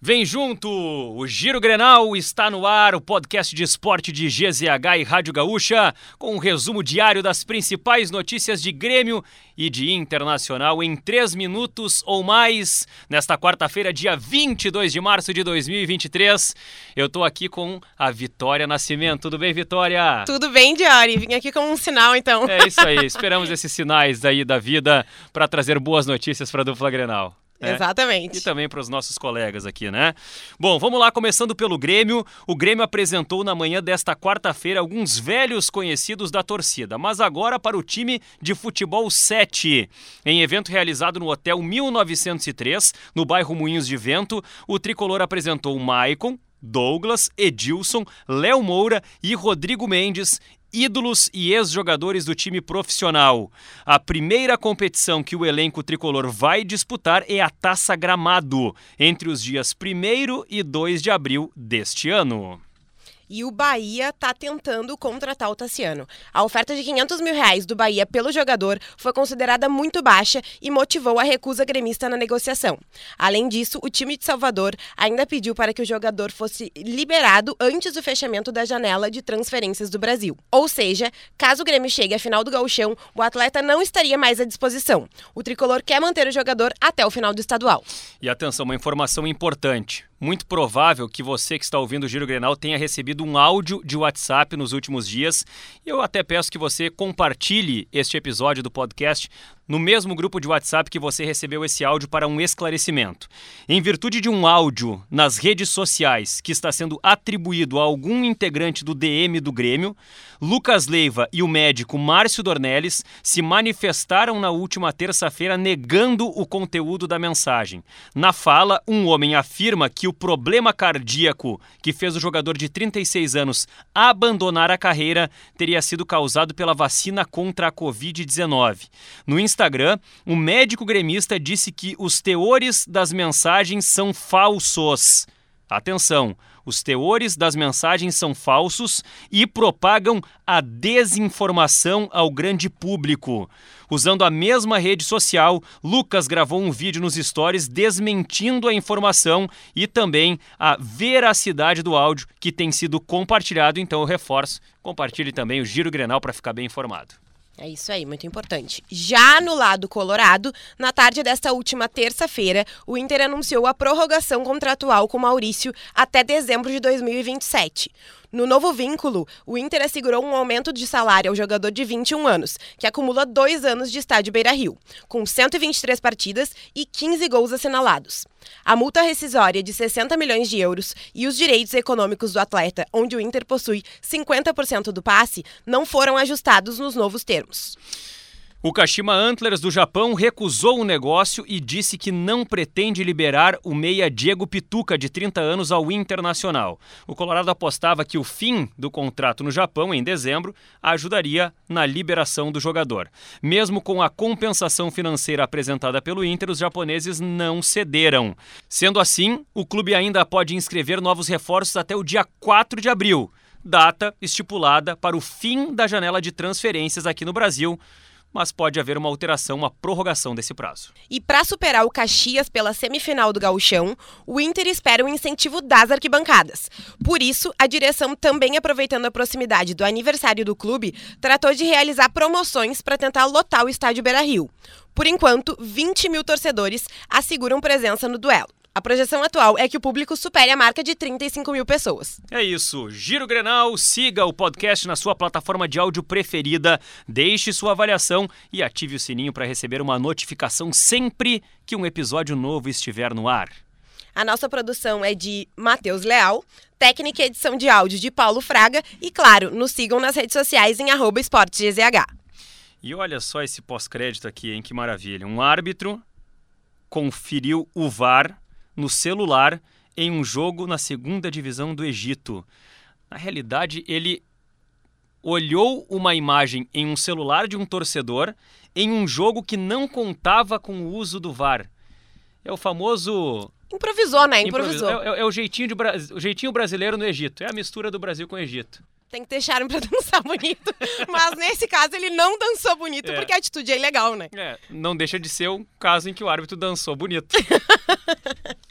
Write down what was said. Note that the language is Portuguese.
Vem junto! O Giro Grenal está no ar, o podcast de esporte de GZH e Rádio Gaúcha, com um resumo diário das principais notícias de Grêmio e de Internacional em três minutos ou mais, nesta quarta-feira, dia 22 de março de 2023. Eu estou aqui com a Vitória Nascimento. Tudo bem, Vitória? Tudo bem, Diori. Vim aqui com um sinal, então. É isso aí, esperamos esses sinais aí da vida para trazer boas notícias para a dupla Grenal. É. Exatamente. E também para os nossos colegas aqui, né? Bom, vamos lá, começando pelo Grêmio. O Grêmio apresentou na manhã desta quarta-feira alguns velhos conhecidos da torcida, mas agora para o time de futebol 7. Em evento realizado no Hotel 1903, no bairro Moinhos de Vento, o tricolor apresentou o Maicon, Douglas, Edilson, Léo Moura e Rodrigo Mendes ídolos e ex-jogadores do time profissional. A primeira competição que o elenco tricolor vai disputar é a Taça Gramado, entre os dias 1 e 2 de abril deste ano e o Bahia está tentando contratar o Tassiano. A oferta de 500 mil reais do Bahia pelo jogador foi considerada muito baixa e motivou a recusa gremista na negociação. Além disso, o time de Salvador ainda pediu para que o jogador fosse liberado antes do fechamento da janela de transferências do Brasil. Ou seja, caso o Grêmio chegue à final do gauchão, o atleta não estaria mais à disposição. O tricolor quer manter o jogador até o final do estadual. E atenção, uma informação importante muito provável que você que está ouvindo o Giro Grenal tenha recebido um áudio de WhatsApp nos últimos dias. E eu até peço que você compartilhe este episódio do podcast no mesmo grupo de WhatsApp que você recebeu esse áudio para um esclarecimento. Em virtude de um áudio nas redes sociais que está sendo atribuído a algum integrante do DM do Grêmio, Lucas Leiva e o médico Márcio Dornelles se manifestaram na última terça-feira negando o conteúdo da mensagem. Na fala, um homem afirma que o problema cardíaco que fez o jogador de 36 anos abandonar a carreira teria sido causado pela vacina contra a Covid-19. No um médico gremista disse que os teores das mensagens são falsos. Atenção, os teores das mensagens são falsos e propagam a desinformação ao grande público. Usando a mesma rede social, Lucas gravou um vídeo nos stories desmentindo a informação e também a veracidade do áudio que tem sido compartilhado. Então eu reforço, compartilhe também o Giro Grenal para ficar bem informado. É isso aí, muito importante. Já no lado colorado, na tarde desta última terça-feira, o Inter anunciou a prorrogação contratual com Maurício até dezembro de 2027. No novo vínculo, o Inter assegurou um aumento de salário ao jogador de 21 anos, que acumula dois anos de estádio Beira-Rio, com 123 partidas e 15 gols assinalados. A multa rescisória de 60 milhões de euros e os direitos econômicos do atleta, onde o Inter possui 50% do passe, não foram ajustados nos novos termos. O Kashima Antlers do Japão recusou o negócio e disse que não pretende liberar o meia Diego Pituca, de 30 anos, ao Internacional. O Colorado apostava que o fim do contrato no Japão, em dezembro, ajudaria na liberação do jogador. Mesmo com a compensação financeira apresentada pelo Inter, os japoneses não cederam. Sendo assim, o clube ainda pode inscrever novos reforços até o dia 4 de abril, data estipulada para o fim da janela de transferências aqui no Brasil mas pode haver uma alteração, uma prorrogação desse prazo. E para superar o Caxias pela semifinal do Gauchão, o Inter espera um incentivo das arquibancadas. Por isso, a direção, também aproveitando a proximidade do aniversário do clube, tratou de realizar promoções para tentar lotar o estádio Beira-Rio. Por enquanto, 20 mil torcedores asseguram presença no duelo. A projeção atual é que o público supere a marca de 35 mil pessoas. É isso. Giro Grenal, siga o podcast na sua plataforma de áudio preferida, deixe sua avaliação e ative o sininho para receber uma notificação sempre que um episódio novo estiver no ar. A nossa produção é de Matheus Leal, técnica e edição de áudio de Paulo Fraga e, claro, nos sigam nas redes sociais em arroba esportesgzh. E olha só esse pós-crédito aqui, hein? Que maravilha. Um árbitro conferiu o VAR no celular em um jogo na segunda divisão do Egito. Na realidade, ele olhou uma imagem em um celular de um torcedor em um jogo que não contava com o uso do VAR. É o famoso. Improvisou, né? Improvisou. É, é, é o, jeitinho de, o jeitinho brasileiro no Egito. É a mistura do Brasil com o Egito tem que ter charme pra dançar bonito. Mas nesse caso ele não dançou bonito, é. porque a atitude é ilegal, né? É, não deixa de ser um caso em que o árbitro dançou bonito.